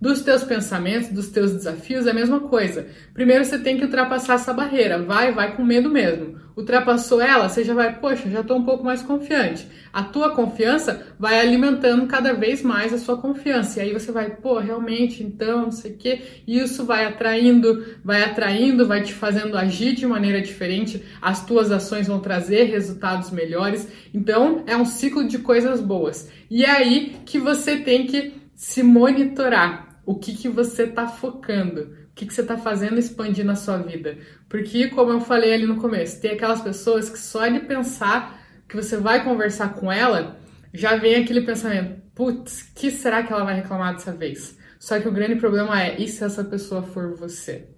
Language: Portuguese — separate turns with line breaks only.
Dos teus pensamentos, dos teus desafios, é a mesma coisa. Primeiro você tem que ultrapassar essa barreira. Vai, vai com medo mesmo. Ultrapassou ela, você já vai, poxa, já estou um pouco mais confiante. A tua confiança vai alimentando cada vez mais a sua confiança. E aí você vai, pô, realmente, então, não sei o quê. E isso vai atraindo, vai atraindo, vai te fazendo agir de maneira diferente. As tuas ações vão trazer resultados melhores. Então, é um ciclo de coisas boas. E é aí que você tem que se monitorar. O que, que você está focando? O que, que você está fazendo expandir na sua vida? Porque, como eu falei ali no começo, tem aquelas pessoas que só de pensar que você vai conversar com ela, já vem aquele pensamento: putz, que será que ela vai reclamar dessa vez? Só que o grande problema é: e se essa pessoa for você?